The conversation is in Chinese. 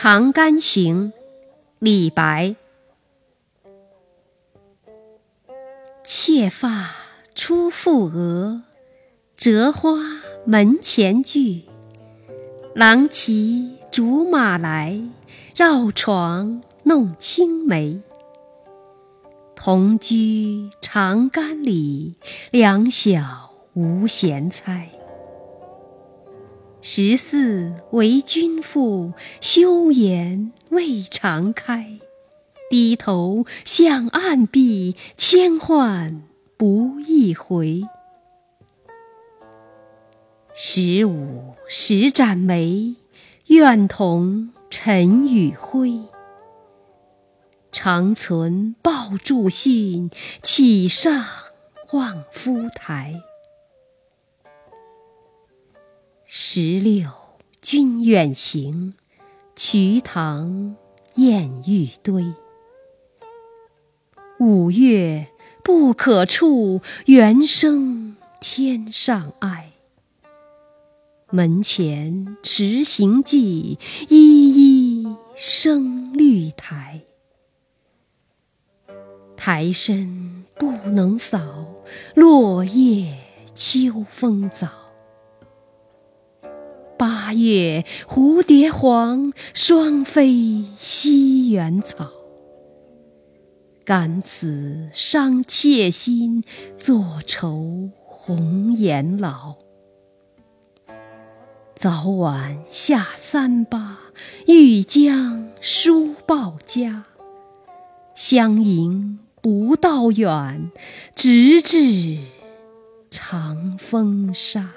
长干行，李白。妾发初覆额，折花门前剧。郎骑竹马来，绕床弄青梅。同居长干里，两小无嫌猜。十四为君妇，羞颜未尝开。低头向暗壁，千唤不一回。十五时展眉，愿同尘与灰。长存抱柱信，岂上望夫台。十六君远行，瞿塘滟玉堆。五月不可触，猿声天上哀。门前迟行迹，依依生绿苔。苔深不能扫，落叶秋风早。八月蝴蝶黄，双飞西园草。感此伤妾心，坐愁红颜老。早晚下三巴，欲将书报家。相迎不道远，直至长风沙。